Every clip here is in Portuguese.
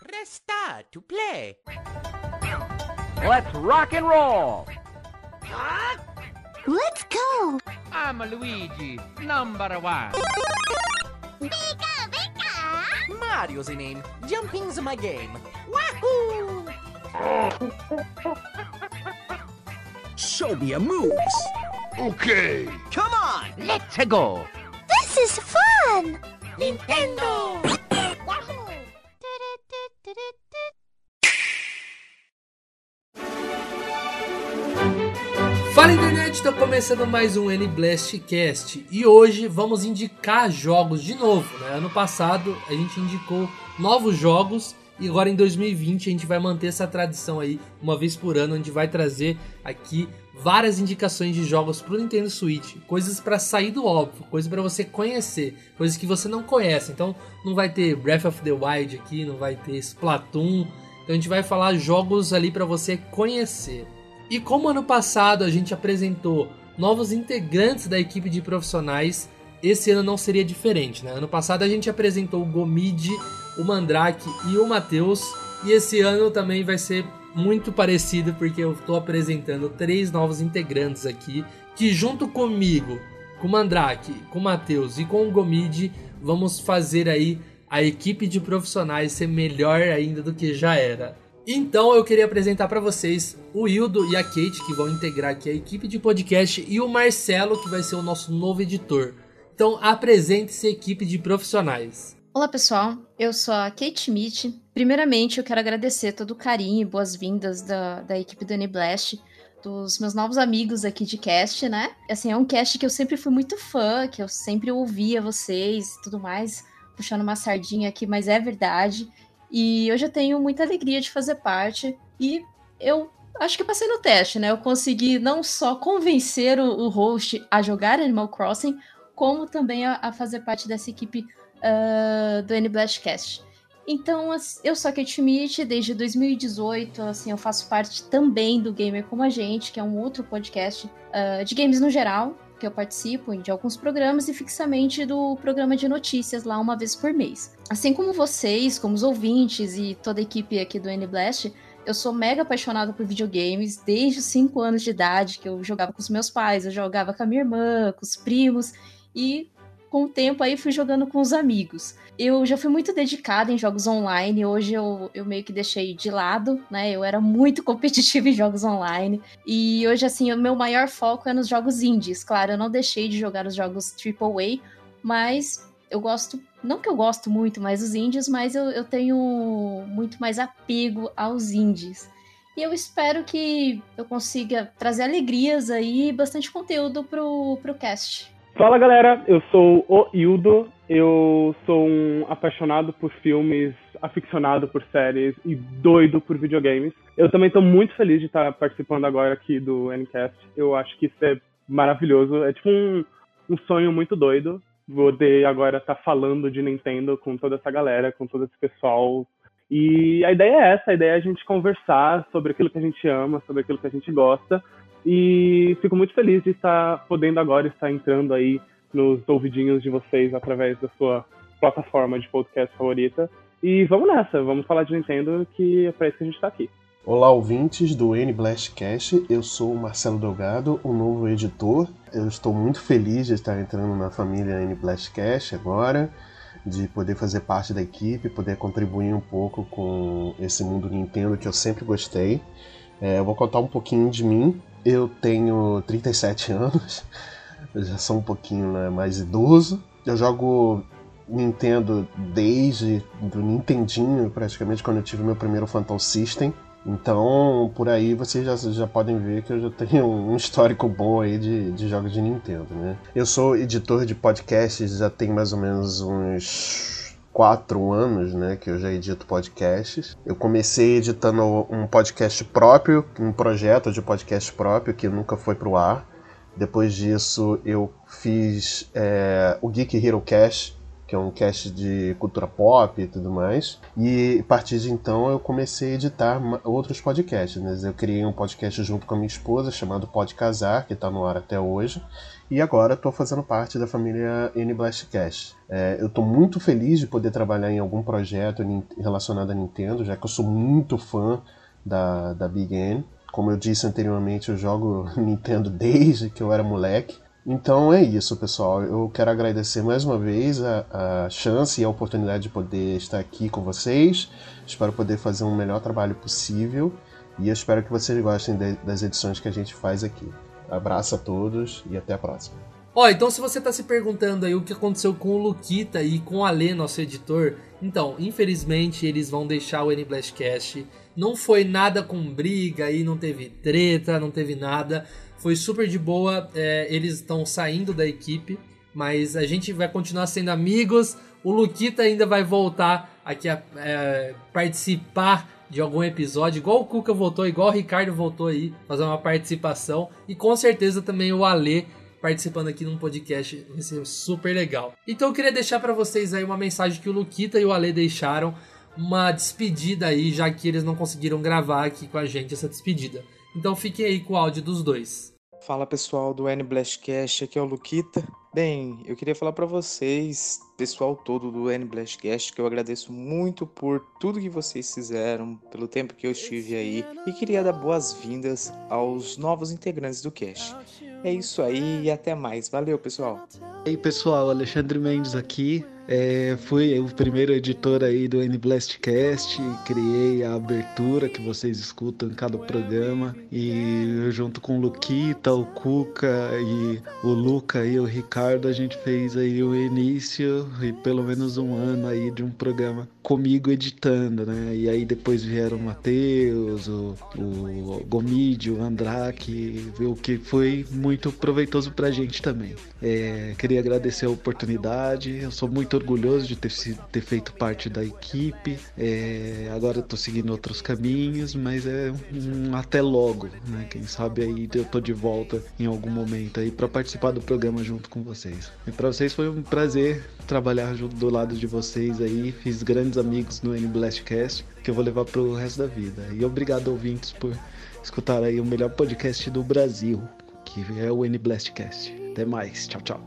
Press star to play. Let's rock and roll! Let's go! I'm Luigi, number one. Pika pika! Mario's the name. Jumping's my game. Wahoo! Show me your moves. Okay. Come on! Let's go! This is fun! Nintendo! Fala internet, está começando mais um N-Blast Cast e hoje vamos indicar jogos de novo. Né? Ano passado a gente indicou novos jogos e agora em 2020 a gente vai manter essa tradição aí, uma vez por ano, gente vai trazer aqui várias indicações de jogos pro Nintendo Switch, coisas para sair do óbvio, coisas para você conhecer, coisas que você não conhece. Então não vai ter Breath of the Wild aqui, não vai ter Splatoon. Então a gente vai falar jogos ali para você conhecer. E como ano passado a gente apresentou novos integrantes da equipe de profissionais, esse ano não seria diferente, né? Ano passado a gente apresentou o Gomid, o Mandrake e o Matheus, e esse ano também vai ser muito parecido porque eu estou apresentando três novos integrantes aqui, que junto comigo, com o Mandrake, com o Matheus e com o Gomid, vamos fazer aí a equipe de profissionais ser melhor ainda do que já era. Então eu queria apresentar para vocês o Hildo e a Kate, que vão integrar aqui a equipe de podcast, e o Marcelo, que vai ser o nosso novo editor. Então apresente-se equipe de profissionais. Olá pessoal, eu sou a Kate Schmidt. Primeiramente, eu quero agradecer todo o carinho e boas-vindas da, da equipe do Blast, dos meus novos amigos aqui de cast, né? Assim, é um cast que eu sempre fui muito fã, que eu sempre ouvia vocês e tudo mais, puxando uma sardinha aqui, mas é verdade. E hoje eu tenho muita alegria de fazer parte e eu acho que passei no teste, né? Eu consegui não só convencer o, o host a jogar Animal Crossing, como também a, a fazer parte dessa equipe uh, do N-Blastcast. Então, eu sou a Kate Schmidt, desde 2018, assim, eu faço parte também do Gamer Como a Gente, que é um outro podcast uh, de games no geral, que eu participo de alguns programas e fixamente do programa de notícias lá uma vez por mês. Assim como vocês, como os ouvintes e toda a equipe aqui do N-Blast, eu sou mega apaixonada por videogames desde os 5 anos de idade, que eu jogava com os meus pais, eu jogava com a minha irmã, com os primos, e com o tempo aí fui jogando com os amigos. Eu já fui muito dedicada em jogos online, hoje eu, eu meio que deixei de lado, né? Eu era muito competitiva em jogos online. E hoje, assim, o meu maior foco é nos jogos indies. Claro, eu não deixei de jogar os jogos AAA, mas eu gosto, não que eu gosto muito mais dos indies, mas eu, eu tenho muito mais apego aos indies. E eu espero que eu consiga trazer alegrias aí e bastante conteúdo pro, pro cast. Fala galera, eu sou o Hildo, eu sou um apaixonado por filmes, aficionado por séries e doido por videogames. Eu também estou muito feliz de estar participando agora aqui do Ncast. Eu acho que isso é maravilhoso, é tipo um, um sonho muito doido poder agora estar falando de Nintendo com toda essa galera, com todo esse pessoal. E a ideia é essa, a ideia é a gente conversar sobre aquilo que a gente ama, sobre aquilo que a gente gosta e fico muito feliz de estar podendo agora estar entrando aí nos ouvidinhos de vocês através da sua plataforma de podcast favorita. E vamos nessa, vamos falar de Nintendo, que é para isso que a gente está aqui. Olá, ouvintes do N Blastcast. Eu sou o Marcelo Delgado, o novo editor. Eu estou muito feliz de estar entrando na família N Blastcast agora, de poder fazer parte da equipe, poder contribuir um pouco com esse mundo Nintendo que eu sempre gostei. É, eu vou contar um pouquinho de mim. Eu tenho 37 anos, eu já sou um pouquinho né, mais idoso. Eu jogo Nintendo desde do Nintendinho, praticamente quando eu tive meu primeiro Phantom System. Então, por aí vocês já, já podem ver que eu já tenho um histórico bom aí de, de jogos de Nintendo, né? Eu sou editor de podcasts, já tem mais ou menos uns quatro anos, né, que eu já edito podcasts. Eu comecei editando um podcast próprio, um projeto de podcast próprio que nunca foi pro ar. Depois disso, eu fiz é, o Geek Hero Cash, que é um cast de cultura pop e tudo mais. E a partir de então eu comecei a editar outros podcasts. Né? Eu criei um podcast junto com a minha esposa chamado Pode Casar, que está no ar até hoje. E agora estou fazendo parte da família N Blastcast. É, eu estou muito feliz de poder trabalhar em algum projeto relacionado à Nintendo, já que eu sou muito fã da, da Big N. Como eu disse anteriormente, eu jogo Nintendo desde que eu era moleque. Então é isso, pessoal. Eu quero agradecer mais uma vez a, a, chance e a oportunidade de poder estar aqui com vocês. Espero poder fazer um melhor trabalho possível e espero que vocês gostem de, das edições que a gente faz aqui. Abraço a todos e até a próxima. Ó, então se você está se perguntando aí o que aconteceu com o Luquita e com o Ale, nosso editor, então, infelizmente eles vão deixar o N-Blastcast. Não foi nada com briga aí, não teve treta, não teve nada foi super de boa. É, eles estão saindo da equipe, mas a gente vai continuar sendo amigos. O Luquita ainda vai voltar aqui a é, participar de algum episódio, igual o Cuca voltou, igual o Ricardo voltou aí, fazer uma participação. E com certeza também o Ale participando aqui num podcast, vai ser super legal. Então eu queria deixar para vocês aí uma mensagem que o Luquita e o Ale deixaram, uma despedida aí, já que eles não conseguiram gravar aqui com a gente essa despedida. Então fiquem aí com o áudio dos dois. Fala pessoal do N Blastcast, aqui é o Luquita. Bem, eu queria falar para vocês, pessoal todo do N Blastcast, que eu agradeço muito por tudo que vocês fizeram, pelo tempo que eu estive aí e queria dar boas-vindas aos novos integrantes do cast. É isso aí e até mais. Valeu, pessoal. E aí, pessoal, Alexandre Mendes aqui. É, fui o primeiro editor aí do N-Blastcast, criei a abertura que vocês escutam em cada programa e junto com o Luquita, o Cuca e o Luca e o Ricardo a gente fez aí o início e pelo menos um ano aí de um programa comigo editando, né? E aí depois vieram o Matheus, o, o Gomídio, o Andrake, o que foi muito proveitoso pra gente também. É, queria agradecer a oportunidade, eu sou muito orgulhoso de ter, ter feito parte da equipe. É, agora estou seguindo outros caminhos, mas é um até logo, né? Quem sabe aí eu tô de volta em algum momento aí para participar do programa junto com vocês. E para vocês foi um prazer trabalhar junto do lado de vocês aí. Fiz grandes amigos no N Blastcast que eu vou levar pro resto da vida. E obrigado ouvintes por escutar aí o melhor podcast do Brasil, que é o N Blastcast. Até mais, tchau, tchau.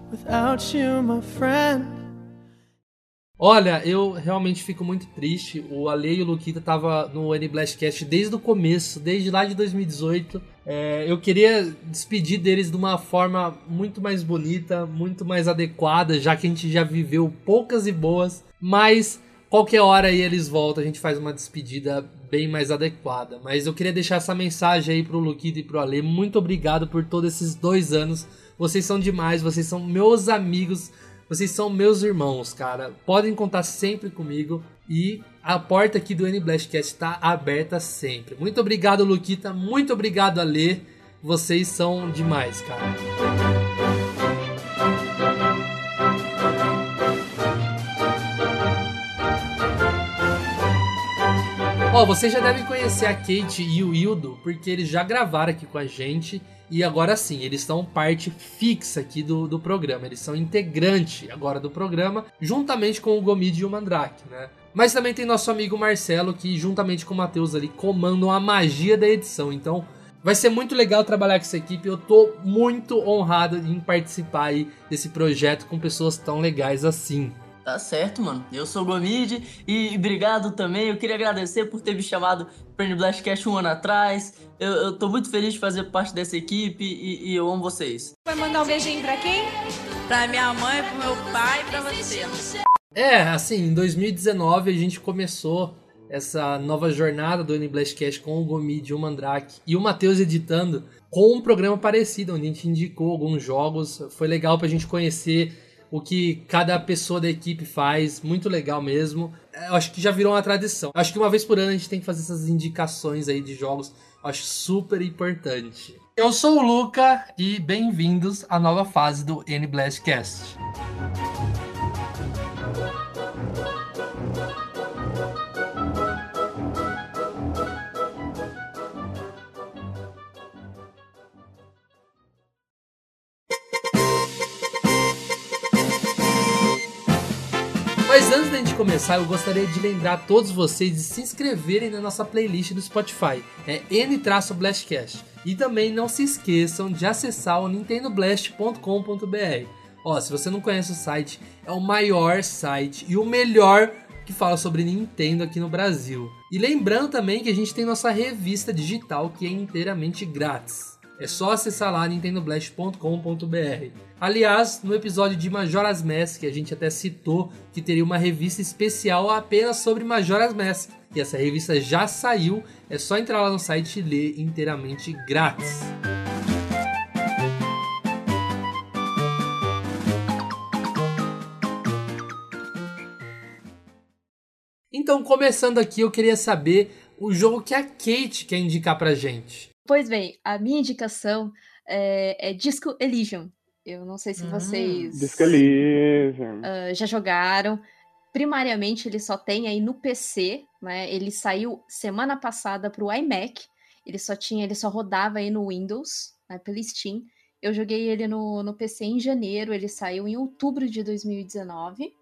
Olha, eu realmente fico muito triste. O Ale e o Luquita tava no N Blastcast desde o começo, desde lá de 2018. É, eu queria despedir deles de uma forma muito mais bonita, muito mais adequada, já que a gente já viveu poucas e boas. Mas qualquer hora aí eles voltam, a gente faz uma despedida bem mais adequada. Mas eu queria deixar essa mensagem aí pro Luquita e pro Ale. Muito obrigado por todos esses dois anos. Vocês são demais, vocês são meus amigos vocês são meus irmãos, cara. Podem contar sempre comigo. E a porta aqui do N-Blastcast está aberta sempre. Muito obrigado, Luquita. Muito obrigado, Alê. Vocês são demais, cara. Ó, oh, vocês já devem conhecer a Kate e o Hildo, porque eles já gravaram aqui com a gente. E agora sim, eles são parte fixa aqui do, do programa. Eles são integrante agora do programa, juntamente com o Gomid e o Mandrake, né? Mas também tem nosso amigo Marcelo, que juntamente com o Matheus ali comandam a magia da edição. Então, vai ser muito legal trabalhar com essa equipe. Eu tô muito honrado em participar aí desse projeto com pessoas tão legais assim. Tá certo, mano. Eu sou o Gomid e obrigado também. Eu queria agradecer por ter me chamado para o Blastcast um ano atrás. Eu, eu tô muito feliz de fazer parte dessa equipe e, e eu amo vocês. Vai mandar um beijinho pra quem? Pra minha mãe, pro meu pai e pra você. É, assim, em 2019 a gente começou essa nova jornada do N-Blastcast com o Gomid, o Mandrake e o Matheus editando com um programa parecido, onde a gente indicou alguns jogos. Foi legal pra gente conhecer o que cada pessoa da equipe faz, muito legal mesmo. Eu acho que já virou uma tradição. Eu acho que uma vez por ano a gente tem que fazer essas indicações aí de jogos. Eu acho super importante. Eu sou o Luca e bem-vindos à nova fase do N Blastcast. Gente começar, eu gostaria de lembrar a todos vocês de se inscreverem na nossa playlist do Spotify. É N-Blastcast. E também não se esqueçam de acessar o nintendoblast.com.br. Ó, se você não conhece o site, é o maior site e o melhor que fala sobre Nintendo aqui no Brasil. E lembrando também que a gente tem nossa revista digital que é inteiramente grátis. É só acessar lá nintendoblast.com.br. Aliás, no episódio de Majora's Mask, a gente até citou que teria uma revista especial apenas sobre Majora's Mask. E essa revista já saiu, é só entrar lá no site e ler inteiramente grátis. Então, começando aqui, eu queria saber o jogo que a Kate quer indicar pra gente. Pois bem, a minha indicação é, é Disco Elysium. Eu não sei se vocês Disco Elysium. ah, já jogaram. Primariamente, ele só tem aí no PC, né? Ele saiu semana passada para o iMac. Ele só tinha, ele só rodava aí no Windows, né, pelo Steam. Eu joguei ele no, no PC em janeiro, ele saiu em outubro de 2019.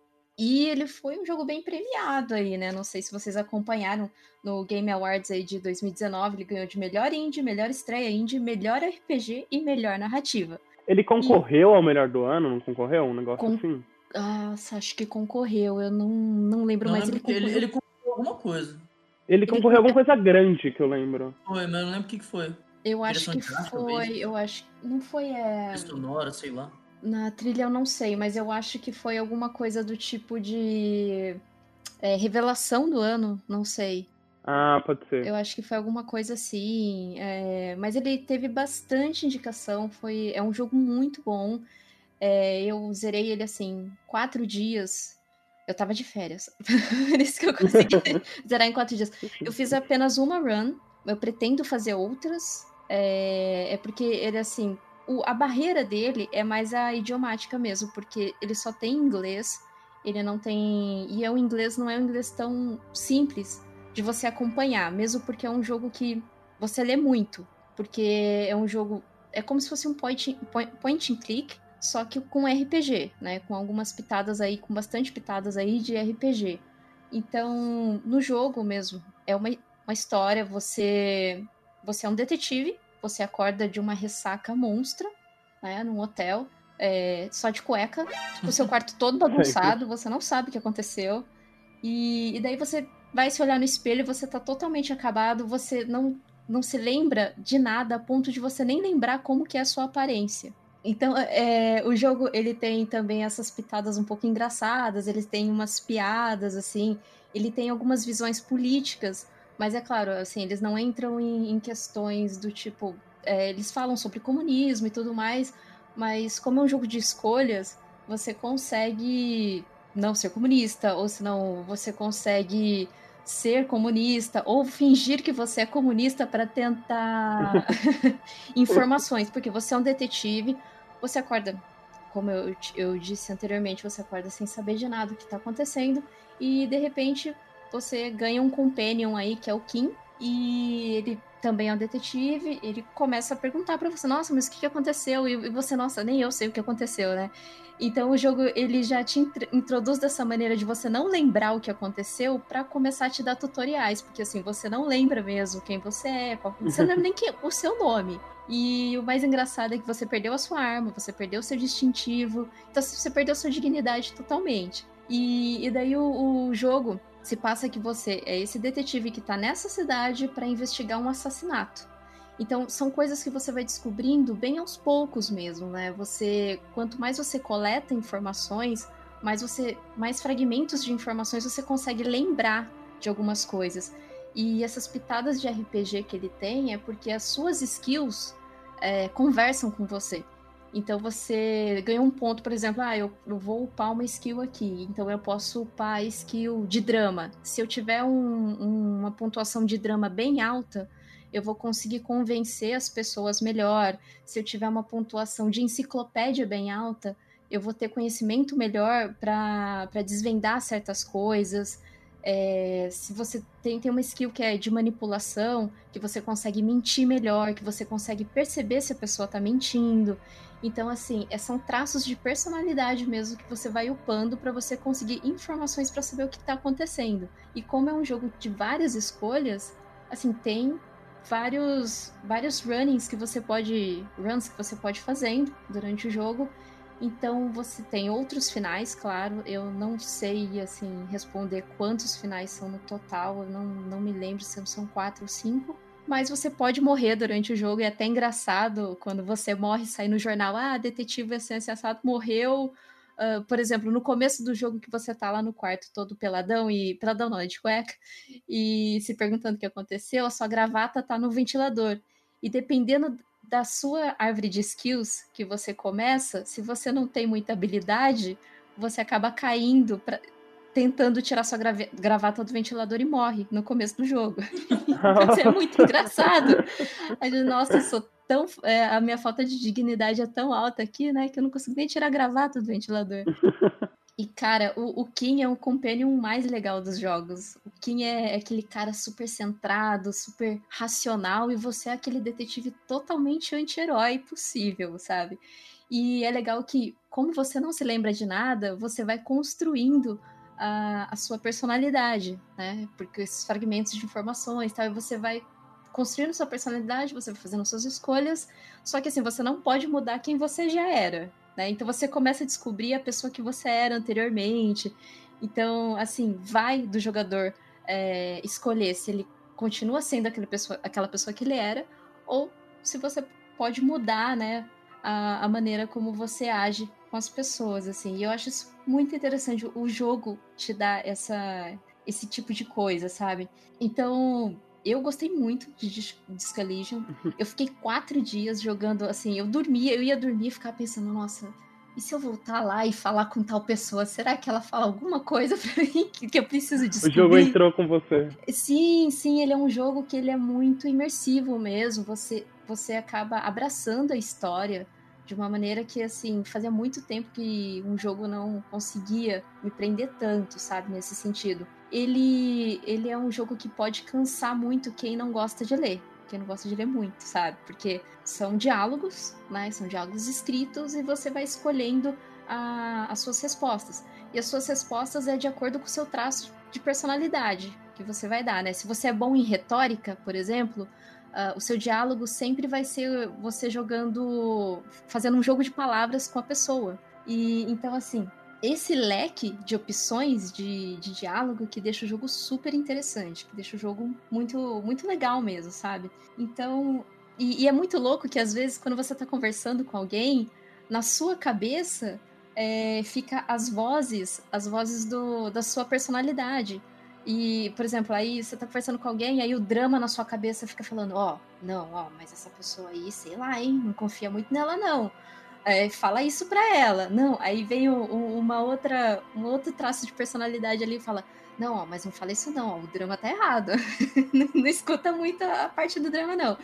E ele foi um jogo bem premiado aí, né? Não sei se vocês acompanharam no Game Awards aí de 2019. Ele ganhou de melhor indie, melhor estreia indie, melhor RPG e melhor narrativa. Ele concorreu ao melhor do ano, não concorreu? Um negócio Com- assim? Nossa, acho que concorreu. Eu não, não lembro Eu mais. lembro Ele que ele, concorreu. ele concorreu alguma coisa. Ele concorreu a alguma coisa grande que eu lembro. Foi, mas eu não lembro o que, que foi. Eu acho que foi. Eu acho. Não foi. É... Sonora, sei lá. Na trilha eu não sei, mas eu acho que foi alguma coisa do tipo de. é, revelação do ano, não sei. Ah, pode ser. Eu acho que foi alguma coisa assim. é, Mas ele teve bastante indicação. Foi... É um jogo muito bom. É, Eu zerei ele assim, quatro dias. Eu tava de férias. Por isso que eu consegui zerar em quatro dias. Eu fiz apenas uma run. Eu pretendo fazer outras. É, é porque ele, assim, o- a barreira dele é mais a idiomática mesmo, porque ele só tem inglês. Ele não tem. E é o inglês não é um inglês tão simples de você acompanhar, mesmo porque é um jogo que você lê muito. Porque é um jogo. É como se fosse um point, point, point and click, só que com RPG, né? Com algumas pitadas aí, com bastante pitadas aí de RPG. Então, no jogo mesmo, é uma, uma história, você você é um detetive, você acorda de uma ressaca monstra, né, num hotel, é, só de cueca, o seu quarto todo bagunçado, você não sabe o que aconteceu, e, e daí você vai se olhar no espelho, você tá totalmente acabado, você não, não se lembra de nada a ponto de você nem lembrar como que é a sua aparência. Então, é, o jogo, ele tem também essas pitadas um pouco engraçadas, ele tem umas piadas, assim, ele tem algumas visões políticas, mas é claro, assim, eles não entram em, em questões do tipo, é, eles falam sobre comunismo e tudo mais, mas como é um jogo de escolhas, você consegue não ser comunista, ou senão você consegue ser comunista, ou fingir que você é comunista para tentar informações, porque você é um detetive, você acorda, como eu, eu disse anteriormente, você acorda sem saber de nada o que está acontecendo, e de repente você ganha um companion aí, que é o Kim, e ele também é um detetive, ele começa a perguntar pra você, nossa, mas o que que aconteceu? E você, nossa, nem eu sei o que aconteceu, né? Então o jogo ele já te intr- introduz dessa maneira de você não lembrar o que aconteceu pra começar a te dar tutoriais, porque assim, você não lembra mesmo quem você é, qual- você não lembra nem quem, o seu nome. E o mais engraçado é que você perdeu a sua arma, você perdeu o seu distintivo, então você perdeu a sua dignidade totalmente. E, e daí o, o jogo se passa que você é esse detetive que tá nessa cidade para investigar um assassinato. Então, são coisas que você vai descobrindo bem aos poucos mesmo, né? Você, quanto mais você coleta informações, mais você, mais fragmentos de informações você consegue lembrar de algumas coisas. E essas pitadas de RPG que ele tem é porque as suas skills é, conversam com você. Então você ganha um ponto, por exemplo, ah, eu, eu vou upar uma skill aqui, então eu posso upar a skill de drama. Se eu tiver um- um- uma pontuação de drama bem alta, eu vou conseguir convencer as pessoas melhor. Se eu tiver uma pontuação de enciclopédia bem alta, eu vou ter conhecimento melhor para desvendar certas coisas. É, se você tem, tem uma skill que é de manipulação, que você consegue mentir melhor, que você consegue perceber se a pessoa tá mentindo. Então, assim, é, são traços de personalidade mesmo que você vai upando para você conseguir informações para saber o que tá acontecendo. E como é um jogo de várias escolhas, assim, tem vários vários runnings que você pode runs que você pode fazendo durante o jogo então você tem outros finais, claro. Eu não sei assim responder quantos finais são no total. Eu não, não me lembro se são quatro ou cinco. Mas você pode morrer durante o jogo e é até engraçado quando você morre sai no jornal, ah, detetive assim, assado morreu. Uh, por exemplo, no começo do jogo que você tá lá no quarto todo peladão e. Peladão não, é de cueca, e se perguntando o que aconteceu, a sua gravata tá no ventilador. E dependendo da sua árvore de skills que você começa, se você não tem muita habilidade, você acaba caindo pra, tentando tirar sua gravata do ventilador e morre no começo do jogo. então, é muito engraçado. Nossa, eu sou tão. É, a minha falta de dignidade é tão alta aqui, né? Que eu não consigo nem tirar a gravata do ventilador. E, cara, o, o Kim é o companion mais legal dos jogos. O Kim é aquele cara super centrado, super racional, e você é aquele detetive totalmente anti-herói possível, sabe? E é legal que, como você não se lembra de nada, você vai construindo a, a sua personalidade, né? Porque esses fragmentos de informações, tal, e você vai construindo sua personalidade, você vai fazendo suas escolhas, só que assim, você não pode mudar quem você já era, né? Então você começa a descobrir a pessoa que você era anteriormente. Então, assim, vai do jogador é, escolher se ele continua sendo aquela pessoa, aquela pessoa que ele era, ou se você pode mudar, né, a, a maneira como você age com as pessoas, assim. E eu acho isso muito interessante. O jogo te dá essa, esse tipo de coisa, sabe? Então, eu gostei muito de Disc Elysium. Eu fiquei quatro dias jogando, assim, eu dormia, eu ia dormir e ficar pensando, nossa, e se eu voltar lá e falar com tal pessoa, será que ela fala alguma coisa pra mim que, que eu preciso descobrir? O jogo entrou com você. Sim, sim, ele é um jogo que ele é muito imersivo mesmo. Você, você acaba abraçando a história de uma maneira que, assim, fazia muito tempo que um jogo não conseguia me prender tanto, sabe, nesse sentido ele, ele é um jogo que pode cansar muito quem não gosta de ler. Quem não gosta de ler muito, sabe? Porque são diálogos, né? São diálogos escritos e você vai escolhendo a, as suas respostas. E as suas respostas é de acordo com o seu traço de personalidade que você vai dar, né? Se você é bom em retórica, por exemplo, uh, o seu diálogo sempre vai ser você jogando, fazendo um jogo de palavras com a pessoa. E então, assim, esse leque de opções de, de diálogo que deixa o jogo super interessante, que deixa o jogo muito, muito legal mesmo, sabe? Então, e, e é muito louco que às vezes quando você tá conversando com alguém, na sua cabeça é, fica as vozes, as vozes do, da sua personalidade. E, por exemplo, aí você tá conversando com alguém, aí o drama na sua cabeça fica falando, ó, oh, não, ó, mas essa pessoa aí, sei lá, hein, não confia muito nela, não é, fala isso pra ela. Não, aí vem o, uma outra, um outro traço de personalidade ali e fala: Não, ó, mas não fala isso não, ó, o drama tá errado. não, não escuta muito a parte do drama, não.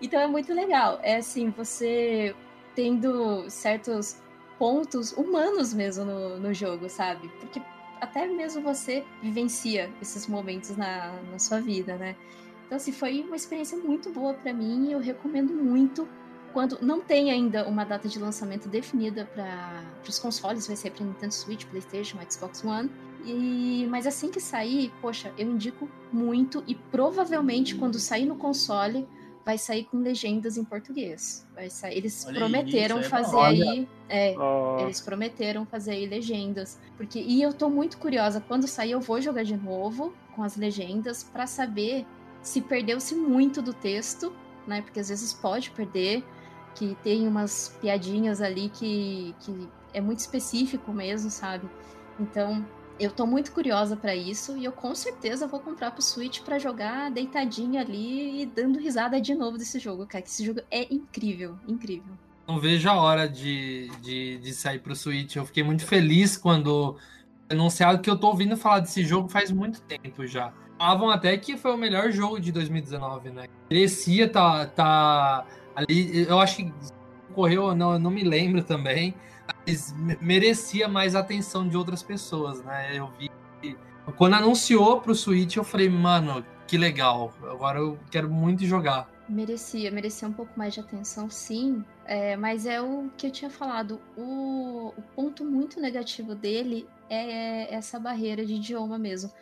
Então é muito legal. É assim, você tendo certos pontos humanos mesmo no, no jogo, sabe? Porque até mesmo você vivencia esses momentos na, na sua vida, né? Então, assim, foi uma experiência muito boa para mim e eu recomendo muito quando não tem ainda uma data de lançamento definida para os consoles, vai ser para Nintendo Switch, PlayStation, Xbox One. E, mas assim que sair, poxa, eu indico muito e provavelmente quando sair no console vai sair com legendas em português. Vai sair, eles Olha prometeram isso, é fazer aí, é, oh. eles prometeram fazer aí legendas, porque e eu tô muito curiosa quando sair eu vou jogar de novo com as legendas para saber se perdeu-se muito do texto, né? Porque às vezes pode perder que tem umas piadinhas ali que, que é muito específico mesmo, sabe? Então, eu tô muito curiosa para isso e eu com certeza vou comprar pro Switch para jogar deitadinha ali e dando risada de novo desse jogo, cara. Que esse jogo é incrível, incrível. Não vejo a hora de, de, de sair pro Switch. Eu fiquei muito feliz quando anunciado que eu tô ouvindo falar desse jogo faz muito tempo já. Falavam até que foi o melhor jogo de 2019, né? Merecia tá, tá Ali, eu acho que correu, não, eu não me lembro também, mas merecia mais atenção de outras pessoas, né? Eu vi Quando anunciou pro Switch, eu falei, mano, que legal. Agora eu quero muito jogar. Merecia, merecia um pouco mais de atenção, sim. É, mas é o que eu tinha falado. O, o ponto muito negativo dele é essa barreira de idioma mesmo.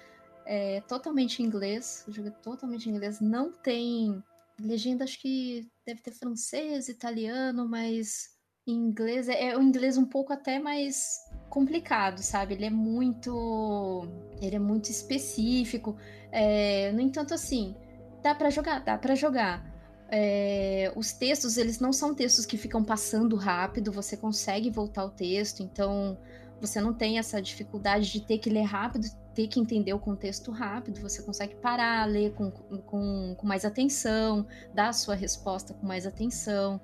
É totalmente inglês, o jogo é totalmente inglês. Não tem legenda, acho que deve ter francês, italiano, mas inglês é, é o inglês um pouco até mais complicado, sabe? Ele é muito, ele é muito específico. É, no entanto, assim, dá para jogar, dá para jogar. É, os textos, eles não são textos que ficam passando rápido, você consegue voltar o texto, então você não tem essa dificuldade de ter que ler rápido, ter que entender o contexto rápido, você consegue parar, ler com, com, com mais atenção, dar a sua resposta com mais atenção.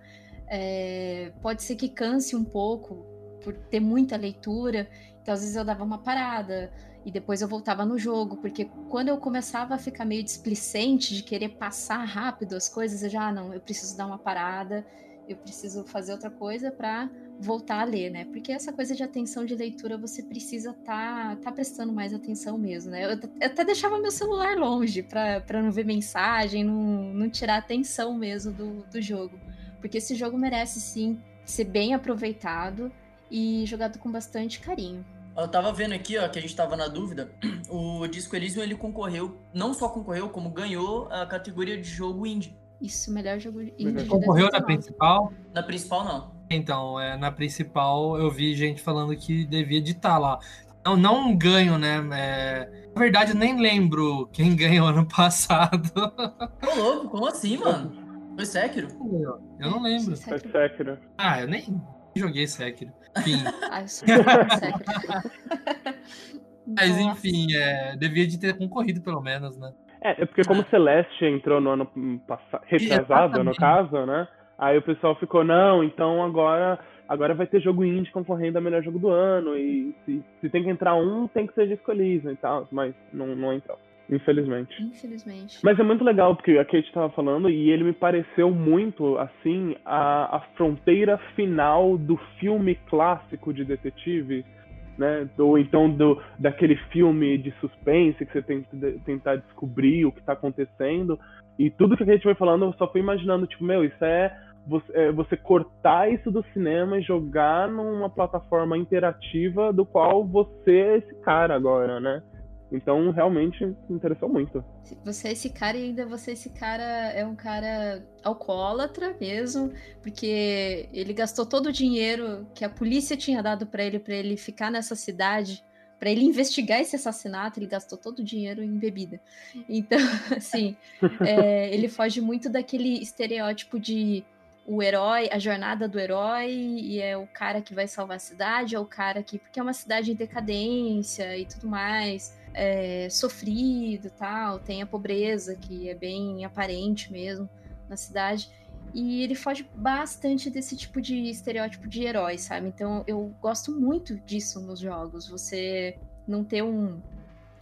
É, pode ser que canse um pouco por ter muita leitura, então às vezes eu dava uma parada e depois eu voltava no jogo, porque quando eu começava a ficar meio displicente de querer passar rápido as coisas, eu já, ah, não, eu preciso dar uma parada, eu preciso fazer outra coisa para voltar a ler, né? Porque essa coisa de atenção de leitura você precisa tá, tá prestando mais atenção mesmo, né? Eu, eu até deixava meu celular longe para não ver mensagem, não, não tirar atenção mesmo do, do jogo. Porque esse jogo merece sim ser bem aproveitado e jogado com bastante carinho. Eu tava vendo aqui, ó, que a gente tava na dúvida. O Disco Elysium ele concorreu, não só concorreu, como ganhou a categoria de jogo indie. Isso, melhor jogo indie. Concorreu na principal? Na principal, não. Então, é, na principal eu vi gente falando que devia de estar lá. Não, não ganho, né? É... Na verdade, eu nem lembro quem ganhou ano passado. Ô, louco, como assim, mano? Foi Sekiro? Eu não lembro. Foi Sekiro. Ah, eu nem joguei Sekiro. Enfim. ah, eu sou Sekiro. Mas enfim, é, devia de ter concorrido pelo menos, né? É, é porque como Celeste entrou no ano passado, retrasado, no caso, né? Aí o pessoal ficou, não, então agora agora vai ter jogo indie concorrendo a melhor jogo do ano. E se, se tem que entrar um, tem que ser Disco Elysium e tal. Mas não, não entrou. Infelizmente. Infelizmente. Mas é muito legal, porque a Kate estava falando, e ele me pareceu muito, assim, a, a fronteira final do filme clássico de detetive, né? Ou então do, daquele filme de suspense que você tem que tentar descobrir o que está acontecendo. E tudo que a Kate foi falando, eu só fui imaginando, tipo, meu, isso é você, é, você cortar isso do cinema e jogar numa plataforma interativa do qual você é esse cara agora, né? Então, realmente, me interessou muito. Você é esse cara e ainda você esse cara é um cara alcoólatra mesmo, porque ele gastou todo o dinheiro que a polícia tinha dado para ele para ele ficar nessa cidade, para ele investigar esse assassinato, ele gastou todo o dinheiro em bebida. Então, assim, é, ele foge muito daquele estereótipo de o herói, a jornada do herói, e é o cara que vai salvar a cidade, é o cara que. Porque é uma cidade em decadência e tudo mais, é, sofrido tal, tem a pobreza, que é bem aparente mesmo na cidade. E ele foge bastante desse tipo de estereótipo de herói, sabe? Então eu gosto muito disso nos jogos. Você não ter um,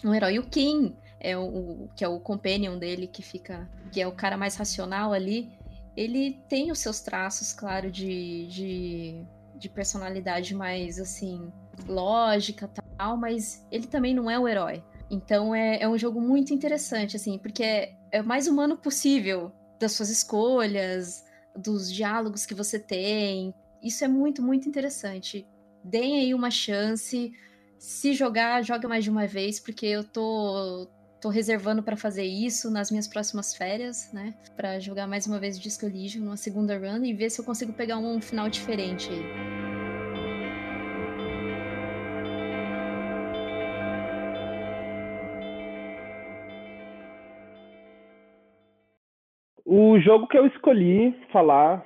um herói. O King é o, o, que é o companion dele, que fica. que é o cara mais racional ali ele tem os seus traços, claro, de, de, de personalidade mais, assim, lógica tal, mas ele também não é o herói. Então é, é um jogo muito interessante, assim, porque é, é o mais humano possível das suas escolhas, dos diálogos que você tem. Isso é muito, muito interessante. Deem aí uma chance. Se jogar, joga mais de uma vez, porque eu tô, Tô reservando para fazer isso nas minhas próximas férias, né? Para jogar mais uma vez Disco Elysium numa segunda run e ver se eu consigo pegar um final diferente aí. O jogo que eu escolhi falar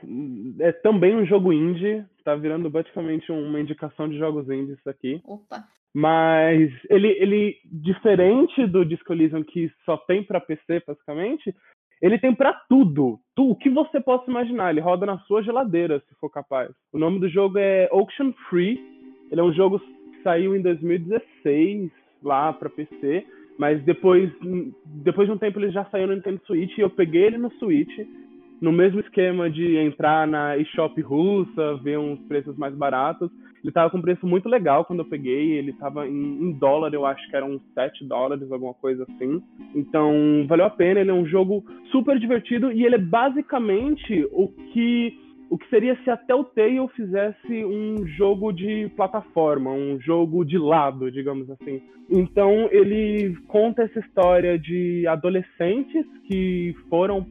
é também um jogo indie, tá virando praticamente uma indicação de jogos indies aqui. Opa. Mas ele, ele diferente do Disco Elysium que só tem para PC, basicamente, ele tem para tudo. Tu, o que você possa imaginar. Ele roda na sua geladeira, se for capaz. O nome do jogo é Auction Free. Ele é um jogo que saiu em 2016 lá para PC, mas depois, depois de um tempo ele já saiu no Nintendo Switch e eu peguei ele no Switch no mesmo esquema de entrar na eShop russa, ver uns preços mais baratos. Ele tava com um preço muito legal quando eu peguei, ele tava em, em dólar, eu acho que eram uns 7 dólares, alguma coisa assim. Então, valeu a pena, ele é um jogo super divertido e ele é basicamente o que o que seria se a Telltale fizesse um jogo de plataforma, um jogo de lado, digamos assim. Então ele conta essa história de adolescentes que foram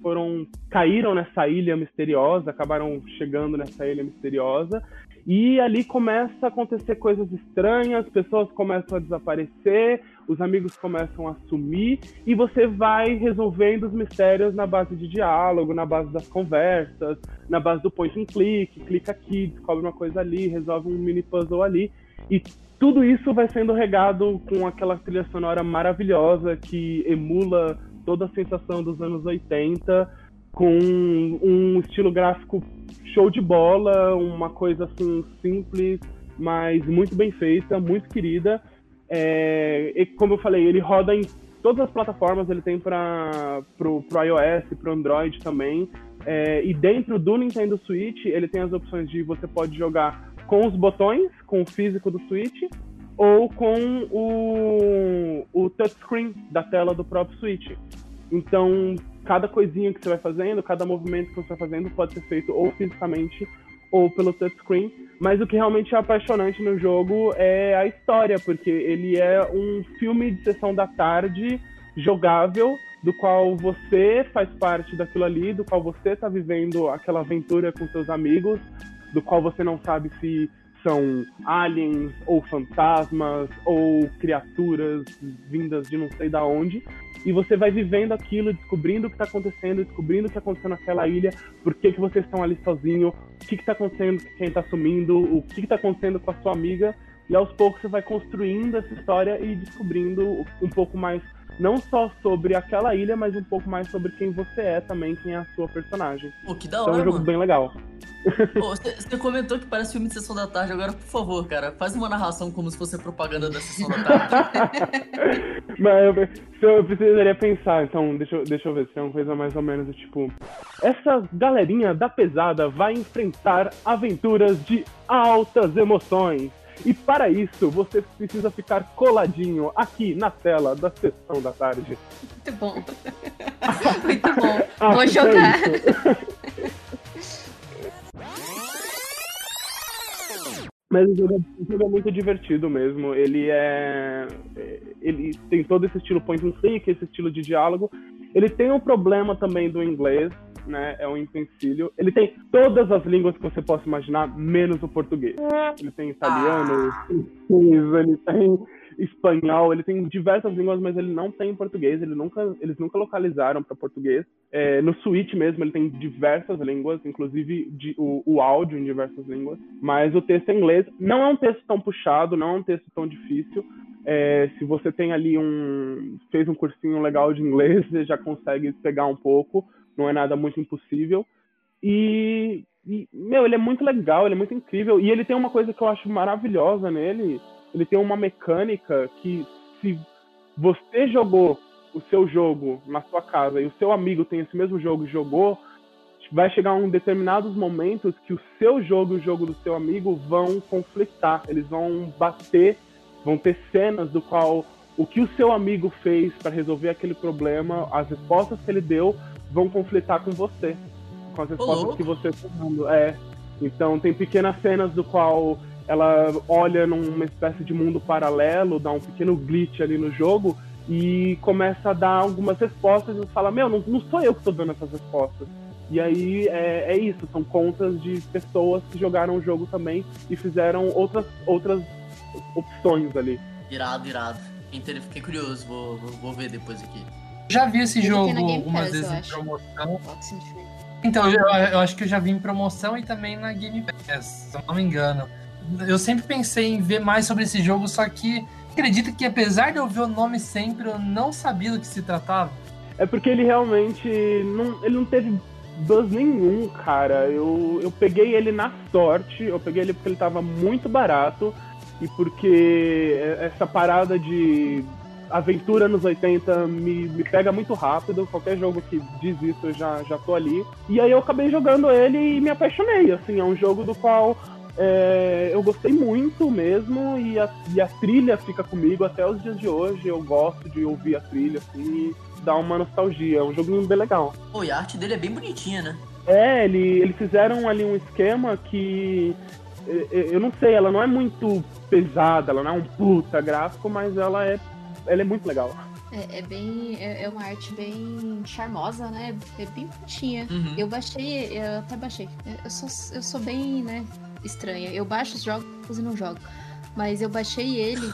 foram caíram nessa ilha misteriosa, acabaram chegando nessa ilha misteriosa e ali começa a acontecer coisas estranhas, pessoas começam a desaparecer, os amigos começam a sumir e você vai resolvendo os mistérios na base de diálogo, na base das conversas, na base do point and click, clica aqui, descobre uma coisa ali, resolve um mini puzzle ali. E tudo isso vai sendo regado com aquela trilha sonora maravilhosa que emula toda a sensação dos anos 80 com um estilo gráfico show de bola, uma coisa assim simples, mas muito bem feita, muito querida. É, e como eu falei, ele roda em todas as plataformas, ele tem para pro, pro iOS, pro Android também. É, e dentro do Nintendo Switch, ele tem as opções de você pode jogar com os botões, com o físico do Switch, ou com o, o touchscreen da tela do próprio Switch. Então, cada coisinha que você vai fazendo, cada movimento que você vai fazendo pode ser feito ou fisicamente ou pelo touchscreen. Mas o que realmente é apaixonante no jogo é a história, porque ele é um filme de sessão da tarde jogável, do qual você faz parte daquilo ali, do qual você está vivendo aquela aventura com seus amigos, do qual você não sabe se são aliens ou fantasmas ou criaturas vindas de não sei da onde. E você vai vivendo aquilo, descobrindo o que está acontecendo, descobrindo o que aconteceu naquela ilha, por que, que vocês estão ali sozinhos, o que está acontecendo com quem está sumindo, o que está acontecendo com a sua amiga, e aos poucos você vai construindo essa história e descobrindo um pouco mais não só sobre aquela ilha, mas um pouco mais sobre quem você é também, quem é a sua personagem. Pô, que da hora, então é um jogo mano. bem legal. Você comentou que parece filme de Sessão da Tarde, agora, por favor, cara, faz uma narração como se fosse propaganda da Sessão da Tarde. Mas eu, eu precisaria pensar, então, deixa, eu- deixa eu ver se é uma coisa mais ou menos do tipo... Essa galerinha da pesada vai enfrentar aventuras de altas emoções. E para isso, você precisa ficar coladinho aqui na tela da sessão da tarde. Muito bom. Muito bom. Ah, Vou é jogar. Mas o jogo, é- o jogo é muito divertido mesmo. Ele é. Ele tem todo esse estilo point and click, esse estilo de diálogo. Ele tem um problema também do inglês, né? É um empecilho. Ele tem todas as línguas que você possa imaginar, menos o português. Ele tem italiano, francês, ele tem espanhol, ele tem diversas línguas, mas ele não tem português. Ele nunca, eles nunca localizaram para português. É, no Switch mesmo ele tem diversas línguas, inclusive de- o, o áudio em diversas línguas. Mas o texto em inglês não é um texto tão puxado, não é um texto tão difícil. É, se você tem ali um fez um cursinho legal de inglês, você já consegue pegar um pouco. Não é nada muito impossível. E, e, meu, ele é muito legal, ele é muito incrível. E ele tem uma coisa que eu acho maravilhosa nele. Ele tem uma mecânica que se você jogou o seu jogo na sua casa e o seu amigo tem esse mesmo jogo e jogou, vai chegar um determinados momentos que o seu jogo e o jogo do seu amigo vão conflitar, eles vão bater, vão ter cenas do qual o que o seu amigo fez para resolver aquele problema, as respostas que ele deu vão conflitar com você, com as respostas que você está dando. É. Então tem pequenas cenas do qual ela olha numa espécie de mundo paralelo, dá um pequeno glitch ali no jogo e começa a dar algumas respostas e fala, meu, não, não sou eu que estou dando essas respostas. E aí é, é isso, são contas de pessoas que jogaram o jogo também e fizeram outras, outras opções ali. Irado, irado. Inter- Fiquei curioso, vou, vou, vou ver depois aqui. Já vi esse Ele jogo algumas Pass, vezes eu em promoção. Então, eu, eu acho que eu já vi em promoção e também na Game Pass, se eu não me engano. Eu sempre pensei em ver mais sobre esse jogo, só que acredito que apesar de eu ver o nome sempre, eu não sabia do que se tratava. É porque ele realmente não, ele não teve buzz nenhum, cara. Eu, eu peguei ele na sorte, eu peguei ele porque ele tava muito barato e porque essa parada de aventura nos 80 me, me pega muito rápido. Qualquer jogo que diz isso eu já, já tô ali. E aí eu acabei jogando ele e me apaixonei. Assim, é um jogo do qual é, eu gostei muito mesmo e a, e a trilha fica comigo até os dias de hoje. Eu gosto de ouvir a trilha, assim, e dá uma nostalgia. É um jogo bem legal. Pô, e a arte dele é bem bonitinha, né? É, ele, eles fizeram ali um esquema que. Eu não sei, ela não é muito pesada, ela não é um puta gráfico, mas ela é, ela é muito legal. É, é bem. É, é, uma arte bem charmosa, né? É bem bonitinha. Uhum. Eu baixei, eu até baixei. Eu sou, eu sou bem, né, estranha. Eu baixo os jogos e não jogo. Mas eu baixei ele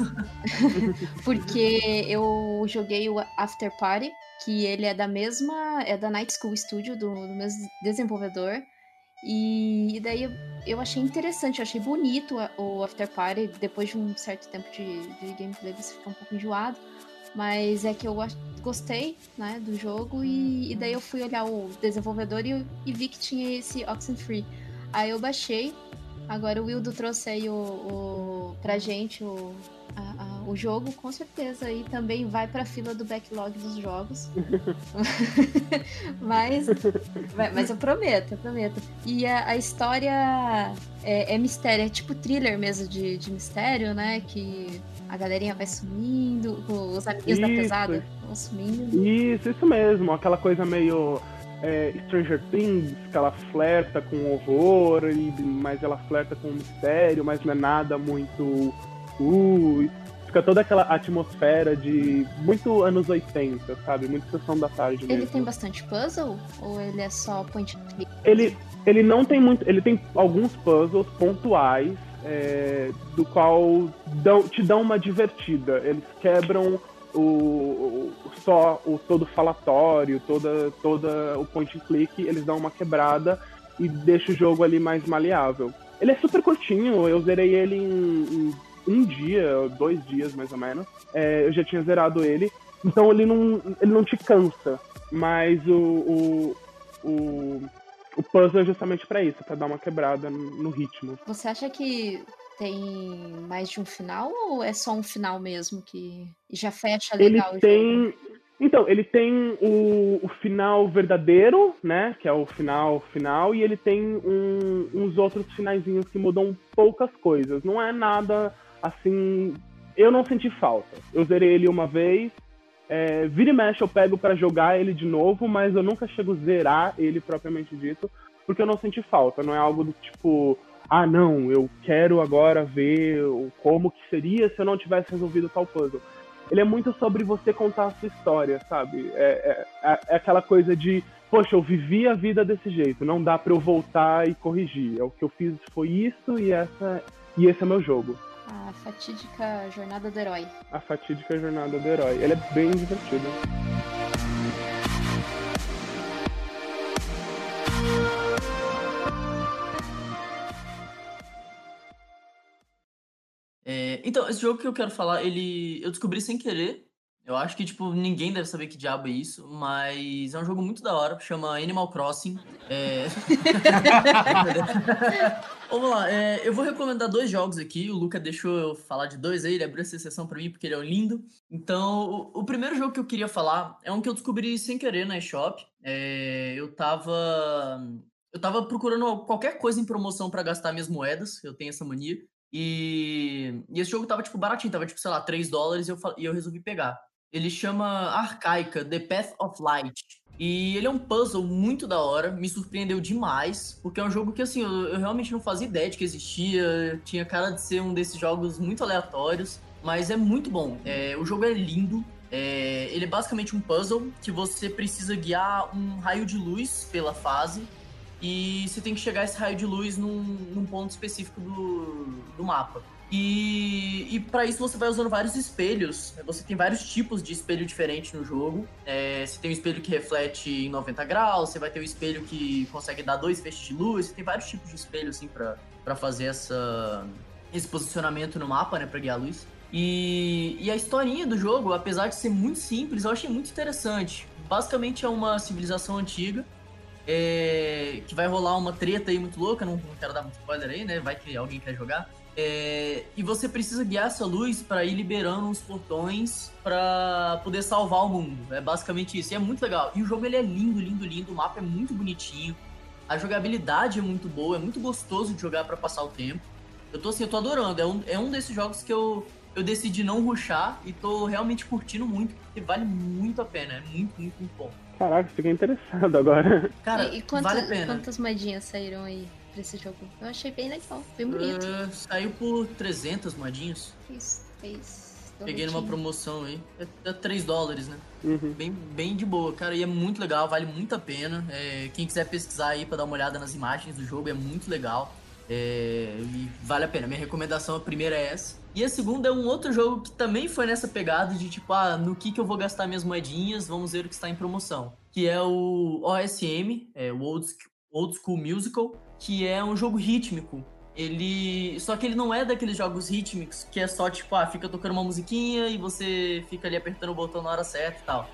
porque eu joguei o After Party, que ele é da mesma. é da Night School Studio, do, do mesmo desenvolvedor. E, daí eu, eu, achei interessante, eu achei bonito o After Party. Depois de um certo tempo de, de gameplay, você fica um pouco enjoado. Mas é que eu gostei, né, do jogo e, e daí eu fui olhar o desenvolvedor e, e, vi que tinha esse Oxenfree. Aí eu baixei. Agora o Wildo trouxe aí o, o pra gente o, a, a, o jogo, com certeza. E também vai pra fila do backlog dos jogos. mas, mas eu prometo, eu prometo. E a, a história é, é, mistério, é tipo thriller mesmo de, de mistério, né? Que a galerinha vai sumindo, os amiguinhos isso. da pesada vão sumindo. Isso, isso mesmo, aquela coisa meio é, Stranger Things, que ela flerta com horror, e, mas ela flerta com mistério, mas não é nada muito. Uh, fica toda aquela atmosfera de muito anos 80, sabe? Muito sessão da tarde mesmo. Ele tem bastante puzzle? Ou ele é só point and click? Ele, ele não tem muito. Ele tem alguns puzzles pontuais é, do qual dão, te dão uma divertida. Eles quebram o, o, só o todo falatório, toda, toda o point and click, eles dão uma quebrada e deixa o jogo ali mais maleável. Ele é super curtinho, eu zerei ele em, em um dia, dois dias mais ou menos. É, eu já tinha zerado ele, então ele não, ele não te cansa. Mas o, o, o o puzzle é justamente para isso, para dar uma quebrada no ritmo. Você acha que tem mais de um final ou é só um final mesmo que já fecha legal ele tem... Então, ele tem o, o, final verdadeiro, né? Que é o final final, e ele tem um, uns outros finaizinhos que mudam poucas coisas. Não é nada assim. Eu não senti falta. Eu zerei ele uma vez, é, vira e mexe eu pego para jogar ele de novo, mas eu nunca chego a zerar ele propriamente dito, porque eu não senti falta. Não é algo do tipo, ah, não, eu quero agora ver como que seria se eu não tivesse resolvido tal puzzle. Ele é muito sobre você contar a sua história, sabe? É, é, é aquela coisa de, poxa, eu vivi a vida desse jeito, não dá para eu voltar e corrigir. É o que eu fiz foi isso e essa e esse é meu jogo. A fatídica jornada do herói. A fatídica jornada do herói. Ele é bem divertido. É, então, esse jogo que eu quero falar, ele eu descobri sem querer. Eu acho que, tipo, ninguém deve saber que diabo é isso, mas é um jogo muito da hora, chama Animal Crossing. É... Vamos lá, é, eu vou recomendar dois jogos aqui. O Luca deixou eu falar de dois aí, ele abriu essa sessão pra mim porque ele é um lindo. Então, o, o, primeiro jogo que eu queria falar é um que eu descobri sem querer na eShop. É, eu tava. Eu tava procurando qualquer coisa em promoção para gastar minhas moedas, eu tenho essa mania. E, e esse jogo tava, tipo, baratinho, tava, tipo, sei lá, 3 dólares e eu, e eu resolvi pegar. Ele chama Arcaica, The Path of Light. E ele é um puzzle muito da hora, me surpreendeu demais, porque é um jogo que, assim, eu, eu realmente não fazia ideia de que existia, tinha cara de ser um desses jogos muito aleatórios, mas é muito bom. É, o jogo é lindo, é, ele é basicamente um puzzle que você precisa guiar um raio de luz pela fase e você tem que chegar esse raio de luz num, num ponto específico do, do mapa. E, e para isso você vai usando vários espelhos. Você tem vários tipos de espelho diferentes no jogo. É, você tem um espelho que reflete em 90 graus, você vai ter um espelho que consegue dar dois feixes de luz. Você tem vários tipos de espelho assim para fazer essa, esse posicionamento no mapa, né, para guiar a luz. E, e a historinha do jogo, apesar de ser muito simples, eu achei muito interessante. Basicamente é uma civilização antiga é, que vai rolar uma treta aí muito louca, não, não quero dar muito spoiler aí, né? Vai que alguém quer jogar. É, e você precisa guiar essa luz para ir liberando os portões para poder salvar o mundo. É basicamente isso. E é muito legal. E o jogo ele é lindo, lindo, lindo. O mapa é muito bonitinho. A jogabilidade é muito boa, é muito gostoso de jogar para passar o tempo. Eu tô assim, eu tô adorando. É um, é um desses jogos que eu, eu decidi não ruxar e tô realmente curtindo muito, porque vale muito a pena. É muito, muito, muito bom. Caraca, fiquei interessado agora. Cara, e, e quantas, vale a pena. quantas moedinhas saíram aí pra esse jogo? Eu achei bem legal, bem bonito. Uh, saiu por 300 moedinhas. Fez, fez. Peguei numa promoção aí. É, é 3 dólares, né? Uhum. Bem, bem de boa, cara. E é muito legal, vale muito a pena. É, quem quiser pesquisar aí pra dar uma olhada nas imagens do jogo, é muito legal. É, e vale a pena. Minha recomendação, a primeira é essa. E a segunda é um outro jogo que também foi nessa pegada de tipo, ah, no que, que eu vou gastar minhas moedinhas, vamos ver o que está em promoção. Que é o OSM, é, o Old, Old School Musical, que é um jogo rítmico. Ele. Só que ele não é daqueles jogos rítmicos que é só tipo, ah, fica tocando uma musiquinha e você fica ali apertando o botão na hora certa e tal.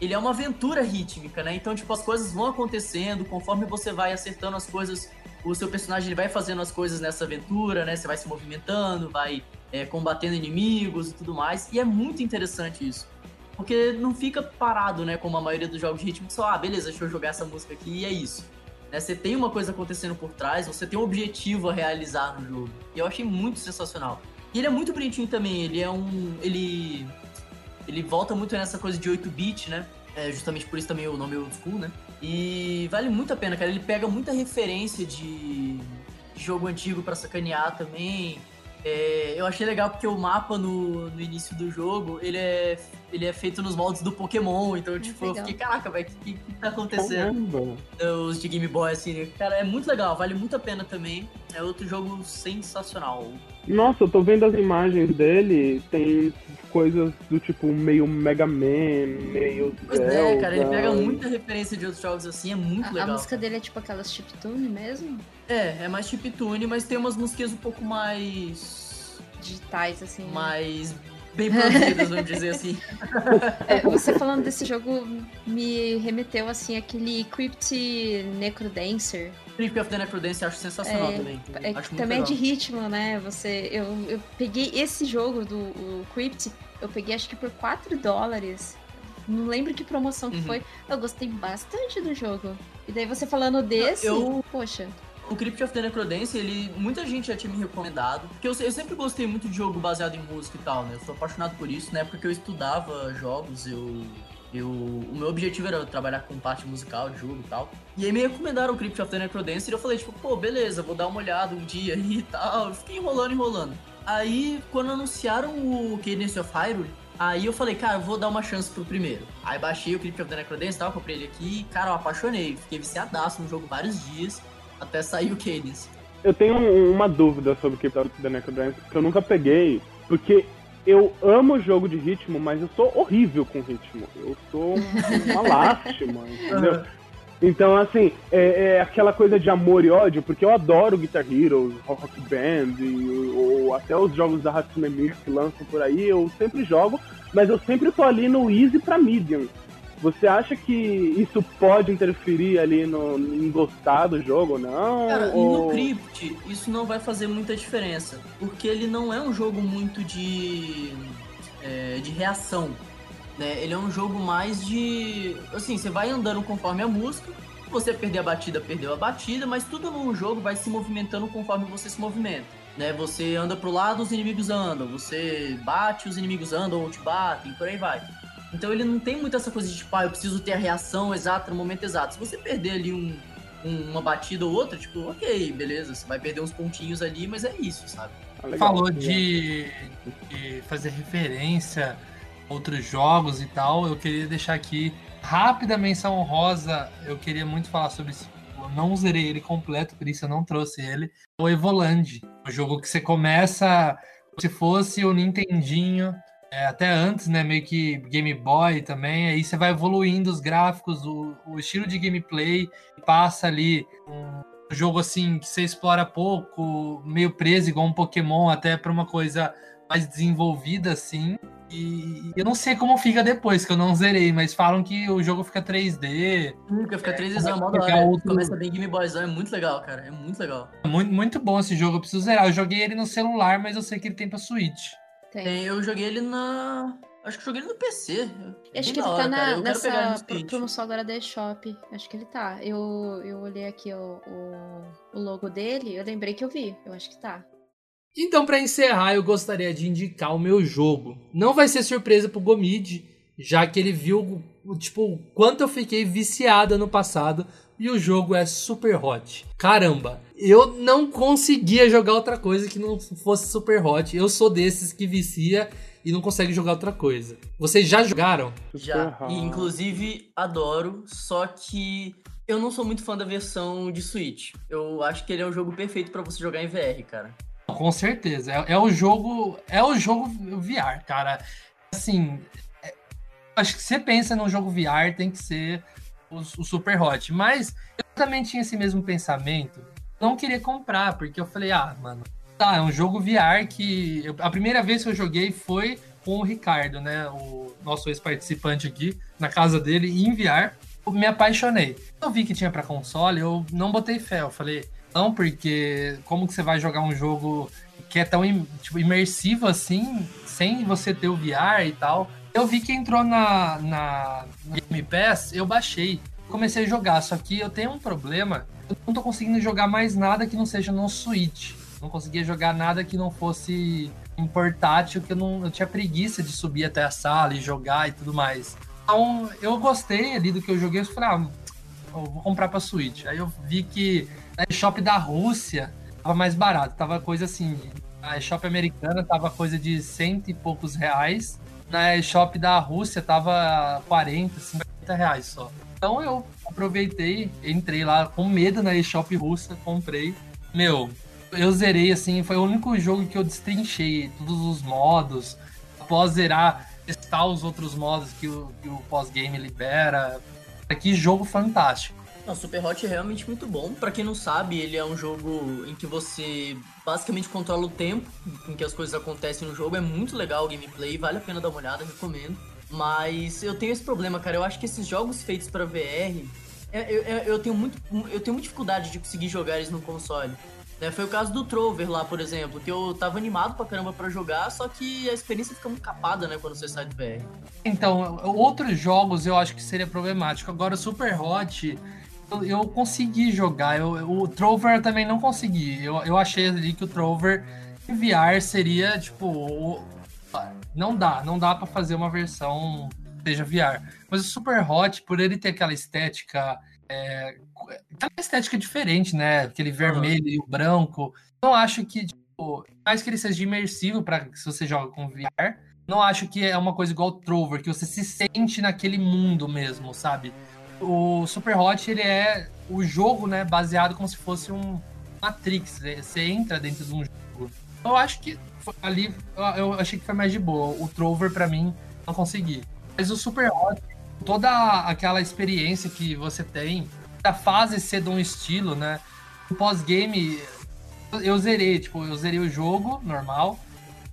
Ele é uma aventura rítmica, né? Então, tipo, as coisas vão acontecendo, conforme você vai acertando as coisas, o seu personagem vai fazendo as coisas nessa aventura, né? Você vai se movimentando, vai é, combatendo inimigos e tudo mais. E é muito interessante isso. Porque não fica parado, né? Como a maioria dos jogos de ritmo, só, ah, beleza, deixa eu jogar essa música aqui e é isso. Né? Você tem uma coisa acontecendo por trás, você tem um objetivo a realizar no jogo. E eu achei muito sensacional. E ele é muito bonitinho também, ele é um. Ele. Ele volta muito nessa coisa de 8-bit, né? É justamente por isso também o nome Old School, né? E vale muito a pena, cara. Ele pega muita referência de, de jogo antigo para sacanear também. É, eu achei legal porque o mapa no, no início do jogo, ele é, ele é feito nos moldes do Pokémon, então, tipo, eu fiquei, caraca, velho, o que, que, que tá acontecendo? Os de Game Boy, assim, né? Cara, é muito legal, vale muito a pena também. É outro jogo sensacional. Nossa, eu tô vendo as imagens dele, tem coisas do tipo meio Mega Man, meio Pois Zelda. é, cara, ele pega muita referência de outros jogos assim, é muito A, a legal. música dele é tipo aquelas chiptune mesmo? É, é mais chiptune, mas tem umas músicas um pouco mais... Digitais, assim. né? Mais bem produzidas, vamos dizer assim. É, você falando desse jogo me remeteu, assim, aquele Crypt Necrodancer. Creep of the Necrodancer eu acho sensacional É, também. É, acho também é legal. de ritmo, né? Você, eu, eu peguei esse jogo do Crypt, eu peguei acho que por 4 dólares. Não lembro que promoção que Uhum. foi. Eu gostei bastante do jogo. E daí você falando desse, eu- poxa. O Crypt of the Necrodancer, ele, muita gente já tinha me recomendado. Porque eu, eu sempre gostei muito de jogo baseado em música e tal, né? Eu sou apaixonado por isso. Na época que eu estudava jogos, eu. Eu, o meu objetivo era trabalhar com parte musical de jogo e tal. E aí me recomendaram o Crypt of the Necrodancer e eu falei, tipo, pô, beleza, vou dar uma olhada um dia e tal. Eu fiquei enrolando, enrolando. Aí, quando anunciaram o Cadence of Hyrule, aí eu falei, cara, vou dar uma chance pro primeiro. Aí baixei o Crypt of the Necrodancer e tal, comprei ele aqui cara, eu apaixonei. Fiquei viciadaço no jogo vários dias, até sair o Cadence. Eu tenho um- uma dúvida sobre o Keep Up the Necrodancer, que eu nunca peguei, porque eu amo jogo de ritmo, mas eu sou horrível com ritmo. Eu sou um- uma lástima, entendeu? Então, assim, é, é aquela coisa de amor e ódio, porque eu adoro Guitar Hero, Rock Band, e, ou até os jogos da Hatsune Miku que lançam por aí, eu sempre jogo, mas eu sempre tô ali no easy pra medium. Você acha que isso pode interferir ali no, em gostar do jogo não? Cara, ou... no Crypt, isso não vai fazer muita diferença. Porque ele não é um jogo muito de. é, de reação. Né? Ele é um jogo mais de. Assim, você vai andando conforme a música. Você perder a batida, perdeu a batida, mas tudo no jogo vai se movimentando conforme você se movimenta. Né? Você anda pro lado, os inimigos andam. Você bate, os inimigos andam ou te batem, por aí vai. Então ele não tem muito essa coisa de tipo, ah, eu preciso ter a reação exata no momento exato. Se você perder ali um, um- uma batida ou outra, tipo, ok, beleza, você vai perder uns pontinhos ali, mas é isso, sabe? Falou de, de fazer referência a outros jogos e tal. Eu queria deixar aqui rápida menção honrosa. Eu queria muito falar sobre isso. Eu não zerei ele completo, por isso eu não trouxe ele. O Evoland, o jogo que você começa como se fosse o Nintendinho, é, até antes, né? Meio que Game Boy também. Aí você vai evoluindo os gráficos, o, o estilo de gameplay, passa ali um jogo assim que você explora pouco, meio preso igual um Pokémon, até para uma coisa mais desenvolvida assim. E eu não sei como fica depois, que eu não zerei, mas falam que o jogo fica 3D. Nunca fica 3 É, é mó da hora. outro- Começa bem Game Boyzão, é muito legal, cara. É muito legal. Muito, muito bom esse jogo, eu preciso zerar. Eu joguei ele no celular, mas eu sei que ele tem pra Switch. Tem, eu joguei ele na. Acho que joguei ele no PC. Eu acho que ele hora, tá na, nessa promoção agora da eShop. Acho que ele tá. Eu, eu olhei aqui o, o, o logo dele, eu lembrei que eu vi. Eu acho que tá. Então, pra encerrar, eu gostaria de indicar o meu jogo. Não vai ser surpresa pro Gomid, já que ele viu o tipo o quanto eu fiquei viciada no passado e o jogo é super hot. Caramba, eu não conseguia jogar outra coisa que não fosse super hot. Eu sou desses que vicia e não consegue jogar outra coisa. Vocês já jogaram? Já. E inclusive adoro, só que eu não sou muito fã da versão de Switch. Eu acho que ele é um jogo perfeito pra você jogar em VR, cara. Com certeza. É, é o jogo. É o jogo VR, cara. Assim. é- acho que você pensa num jogo VR, tem que ser o, o Super Hot. Mas eu também tinha esse mesmo pensamento. Não queria comprar, porque eu falei, ah, mano, tá, é um jogo VR que. eu- a primeira vez que eu joguei foi com o Ricardo, né? O nosso ex-participante aqui, na casa dele, em VR. Eu me apaixonei. Eu vi que tinha pra console, eu não botei fé. Eu falei, não, porque como que você vai jogar um jogo que é tão tipo, imersivo assim, sem você ter o VR e tal? Eu vi que entrou na, na Game Pass, eu baixei. Comecei a jogar, só que eu tenho um problema. Eu não tô conseguindo jogar mais nada que não seja no Switch. Não conseguia jogar nada que não fosse em portátil, que eu não eu tinha preguiça de subir até a sala e jogar e tudo mais. Então, eu gostei ali do que eu joguei, eu falei, ah, eu vou comprar pra Switch. Aí eu vi que na eShop da Rússia tava mais barato, tava coisa assim. Na eShop americana tava coisa de cento e poucos reais. Na eShop da Rússia tava 40, 50 reais só. Então eu aproveitei, entrei lá com medo na eShop russa, comprei. Meu, eu zerei assim, foi o único jogo que eu destrinchei todos os modos. Após zerar, testar os outros modos que o, o pós-game libera. Que jogo fantástico. Não, Super Hot é realmente muito bom. Pra quem não sabe, ele é um jogo em que você basicamente controla o tempo em que as coisas acontecem no jogo. É muito legal o gameplay, vale a pena dar uma olhada, recomendo. Mas eu tenho esse problema, cara. Eu acho que esses jogos feitos pra VR, eu, eu, eu tenho muito, eu tenho muita dificuldade de conseguir jogar eles no console. Né, Foi o caso do Trover lá, por exemplo, que eu tava animado pra caramba pra jogar, só que a experiência fica muito capada, né, quando você sai do VR. Então, outros jogos eu acho que seria problemático. Agora, o Super Hot, eu, eu consegui jogar. Eu, o Trover eu também não consegui. Eu, eu achei ali que o Trover em VR seria, tipo, o- não dá, não dá pra fazer uma versão que seja VR. Mas o Super Hot, por ele ter aquela estética, é, aquela estética diferente, né? Aquele vermelho e o branco, eu acho que, tipo, mais que ele seja imersivo para se você joga com VR, não acho que é uma coisa igual o Trover, que você se sente naquele mundo mesmo, sabe? O Super Hot, ele é o jogo, né, baseado como se fosse um Matrix, você entra dentro de um jogo. Eu acho que ali, eu- achei que foi mais de boa. O Trover, pra mim, não consegui. Mas o Super Hot, toda aquela experiência que você tem, a fase ser de um estilo, né? O pós-game, eu zerei, tipo, eu zerei o jogo normal,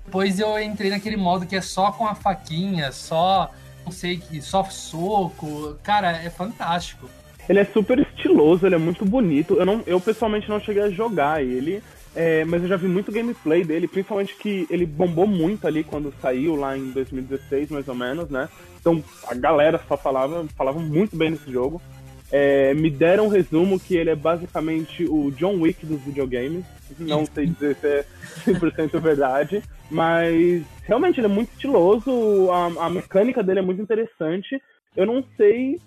depois eu entrei naquele modo que é só com a faquinha, só, não sei, que só soco. Cara, é fantástico. Ele é super estiloso, ele é muito bonito. Eu, não, eu pessoalmente não cheguei a jogar ele, é, mas eu já vi muito gameplay dele, principalmente que ele bombou muito ali quando saiu, lá em 2016, mais ou menos, né? Então a galera só falava, falava muito bem desse jogo. É, me deram um resumo que ele é basicamente o John Wick dos videogames. Não sei dizer se é 100% verdade, mas realmente ele é muito estiloso, a, a mecânica dele é muito interessante. Eu não sei,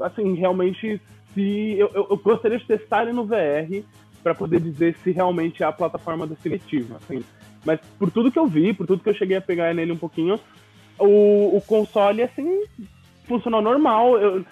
assim, realmente se. Eu, eu, eu gostaria de testar ele no VR para poder dizer se realmente é a plataforma definitiva. Assim. Mas por tudo que eu vi, por tudo que eu cheguei a pegar nele um pouquinho, o, o console, assim, funcionou normal. Eu,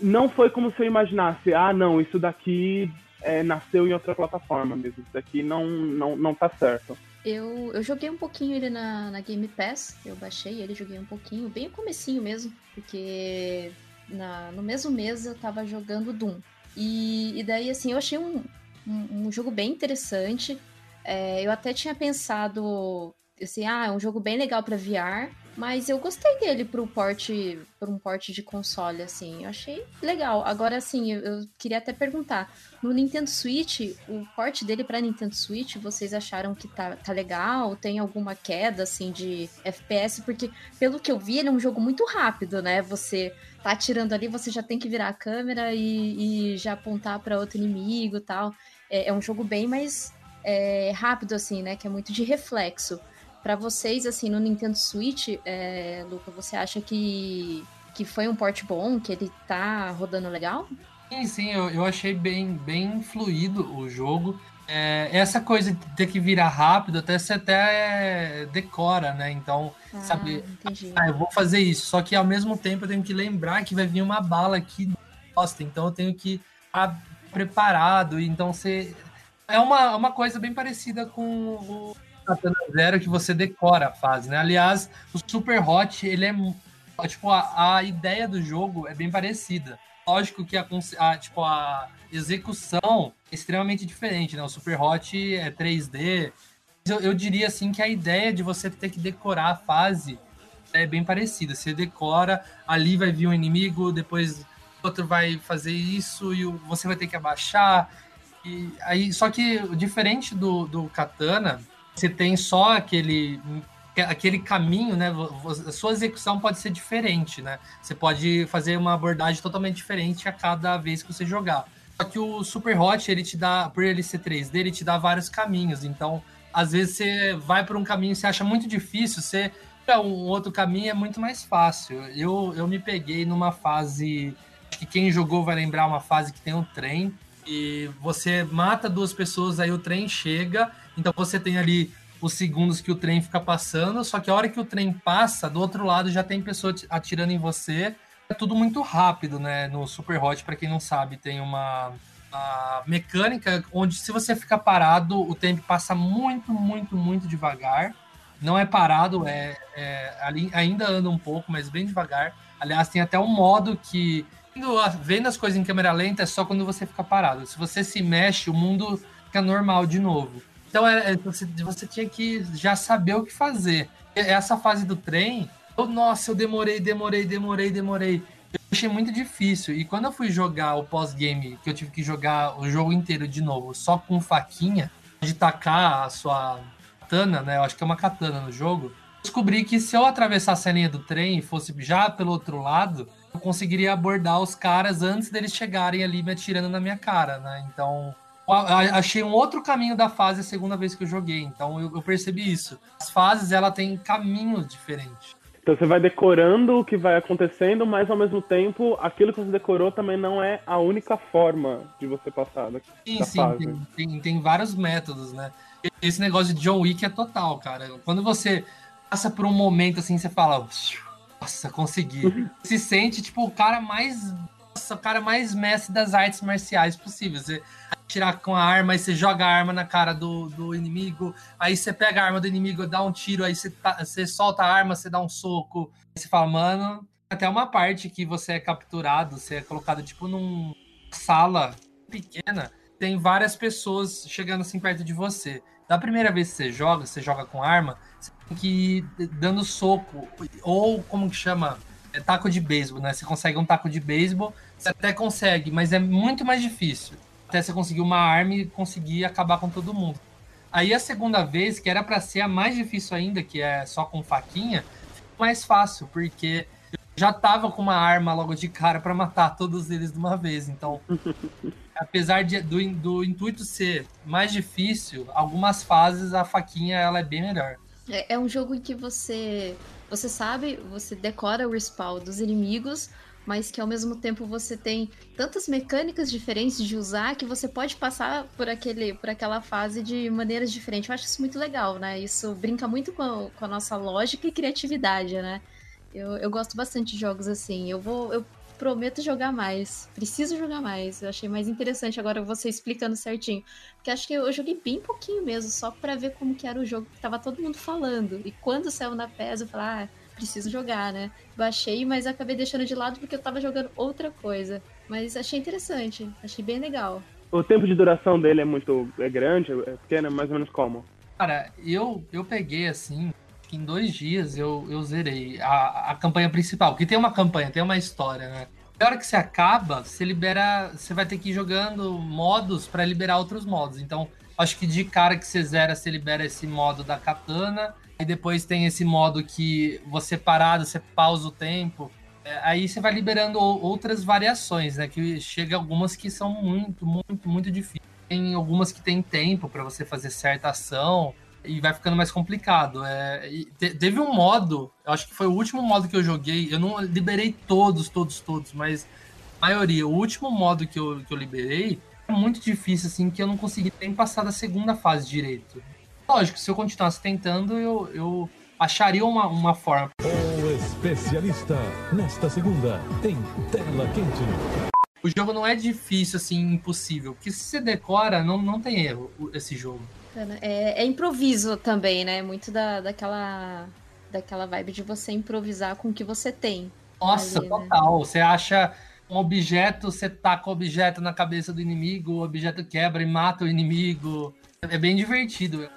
não foi como se eu imaginasse, ah, não, isso daqui é, nasceu em outra plataforma mesmo. Isso daqui não, não, não tá certo. Eu, eu joguei um pouquinho ele na, na Game Pass, eu baixei ele, joguei um pouquinho, bem o comecinho mesmo, porque na, no mesmo mês eu tava jogando Doom. E, e daí, assim, eu achei um, um, um jogo bem interessante. É, eu até tinha pensado, assim, ah, é um jogo bem legal pra VR, Mas eu gostei dele pro porte, por um porte de console, assim. Eu achei legal. Agora, assim, eu, eu queria até perguntar. No Nintendo Switch, o porte dele pra Nintendo Switch, vocês acharam que tá, tá legal? Tem alguma queda, assim, de FPS? Porque, pelo que eu vi, ele é um jogo muito rápido, né? Você tá atirando ali, você já tem que virar a câmera e, e já apontar para outro inimigo tal. É, é, um jogo bem mais é, rápido, assim, né? Que é muito de reflexo. Para vocês, assim, no Nintendo Switch, é, Luca, você acha que, que foi um port bom, que ele tá rodando legal? Sim, sim, eu, eu achei bem, bem fluido o jogo. É, essa coisa de ter que virar rápido, até você até decora, né? Então, Ah, sabe, entendi. ah, eu vou fazer isso. Só que ao mesmo tempo eu tenho que lembrar que vai vir uma bala aqui bosta, então eu tenho que estar preparado. Então você. É uma, uma coisa bem parecida com o Katana Zero que você decora a fase, né? Aliás, o Super Hot, ele é. Tipo, a, a ideia do jogo é bem parecida. Lógico que a, a, tipo, a execução é extremamente diferente, né? O Super Hot é 3D. Mas Eu, eu diria assim que a ideia de você ter que decorar a fase é bem parecida. Você decora, ali vai vir um inimigo, depois outro vai fazer isso e você vai ter que abaixar. E aí, só que diferente do, do Katana, você tem só aquele aquele caminho, né? A sua execução pode ser diferente, né? Você pode fazer uma abordagem totalmente diferente a cada vez que você jogar. Só que o Super Hot, ele te dá, por ele ser 3D, ele te dá vários caminhos. Então, às vezes você vai por um caminho que você acha muito difícil, você para um outro caminho é muito mais fácil. Eu, eu me peguei numa fase que quem jogou vai lembrar uma fase que tem um trem e você mata duas pessoas, aí o trem chega, então você tem ali os segundos que o trem fica passando, só que a hora que o trem passa, do outro lado já tem pessoa ati- atirando em você. É tudo muito rápido, né? No Super Hot, para quem não sabe, tem uma, uma mecânica onde se você ficar parado, o tempo passa muito, muito, muito devagar. Não é parado, é, é ali ainda anda um pouco, mas bem devagar. Aliás, tem até um modo que vendo as coisas em câmera lenta é só quando você fica parado. Se você se mexe, o mundo fica normal de novo. Então é, é- você, você tinha que já saber o que fazer. Essa fase do trem, eu- nossa, eu demorei, demorei, demorei, demorei. Eu achei muito difícil. E quando eu fui jogar o pós-game, que eu tive que jogar o jogo inteiro de novo, só com faquinha, de tacar a sua katana, né? Eu acho que é uma katana no jogo. Descobri que se eu atravessasse a linha do trem e fosse já pelo outro lado, eu conseguiria abordar os caras antes deles chegarem ali me atirando na minha cara, né? Então, achei um outro caminho da fase a segunda vez que eu joguei. Então, eu, eu percebi isso. As fases, ela tem caminhos diferentes. Então você vai decorando o que vai acontecendo, mas ao mesmo tempo, aquilo que você decorou também não é a única forma de você passar da, Sim, da sim, fase. tem, tem, tem vários métodos, né? Esse negócio de John Wick é total, cara. Quando você passa por um momento assim, você fala, nossa, consegui. Se sente tipo o cara mais. O cara mais mestre das artes marciais possível. Você atirar com a arma, aí você joga a arma na cara do, do inimigo, aí você pega a arma do inimigo, dá um tiro, aí você, tá- você solta a arma, você dá um soco. Aí você fala, mano, até uma parte que você é capturado, você é colocado tipo num sala pequena, tem várias pessoas chegando assim perto de você. Da primeira vez que você joga, você joga com arma, você tem que ir dando soco, ou como que chama? É taco de beisebol, né? Você consegue um taco de beisebol, você até consegue, mas é muito mais difícil. Até você conseguir uma arma e conseguir acabar com todo mundo. Aí a segunda vez, que era pra ser a mais difícil ainda, que é só com faquinha, ficou mais fácil, porque eu já tava com uma arma logo de cara pra matar todos eles de uma vez. Então, apesar de- do, do intuito ser mais difícil, algumas fases a faquinha ela é bem melhor. É, é um jogo em que você você sabe, você decora o respawn dos inimigos, mas que ao mesmo tempo você tem tantas mecânicas diferentes de usar que você pode passar por aquele por aquela fase de maneiras diferentes. Eu acho isso muito legal, né? Isso brinca muito com a, com a nossa lógica e criatividade, né? Eu, eu gosto bastante de jogos assim. Eu vou eu prometo jogar mais. Preciso jogar mais. Eu achei mais interessante agora você explicando certinho. Porque acho que eu joguei bem pouquinho mesmo, só pra ver como que era o jogo que tava todo mundo falando. E quando saiu na PES, eu falei, ah, preciso jogar, né? Baixei, mas acabei deixando de lado porque eu tava jogando outra coisa. Mas achei interessante, achei bem legal. O tempo de duração dele é muito é grande, é pequeno, é mais ou menos como? Cara, eu, eu peguei assim, Em dois dias eu, eu zerei a, a campanha principal, porque tem uma campanha, tem uma história, né? Na hora que você acaba, você libera. Você vai ter que ir jogando modos para liberar outros modos. Então, acho que de cara que você zera, você libera esse modo da katana. E depois tem esse modo que você parado, você pausa o tempo. É, aí você vai liberando outras variações, né? Que chega algumas que são muito, muito, muito difíceis. Tem algumas que tem tempo para você fazer certa ação e vai ficando mais complicado. É, te, teve um modo, eu acho que foi o último modo que eu joguei, eu não liberei todos, todos, todos, mas a maioria, o último modo que eu, que eu liberei é muito difícil, assim, que eu não consegui nem passar da segunda fase direito. Lógico, se eu continuasse tentando, eu, eu acharia uma, uma forma. O especialista, nesta segunda, tem tela quente. O jogo não é difícil, assim, impossível. Porque se você decora, não, não tem erro esse jogo. É, é improviso também, né? Muito da, daquela, daquela vibe de você improvisar com o que você tem. Nossa, ali, né? total. Né? Você acha um objeto, você taca o objeto na cabeça do inimigo, o objeto quebra e mata o inimigo. É bem divertido.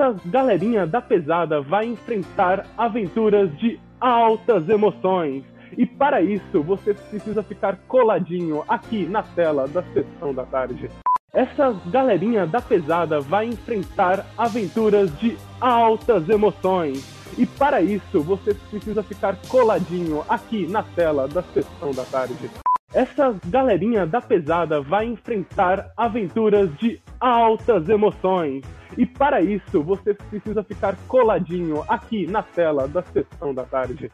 Essa galerinha da pesada vai enfrentar aventuras de altas emoções. E para isso, você precisa ficar coladinho aqui na tela da sessão da tarde. Essa galerinha da pesada vai enfrentar aventuras de altas emoções. E para isso, você precisa ficar coladinho aqui na tela da sessão da tarde. Essa galerinha da pesada vai enfrentar aventuras de altas emoções. E para isso, você precisa ficar coladinho aqui na tela da sessão da tarde.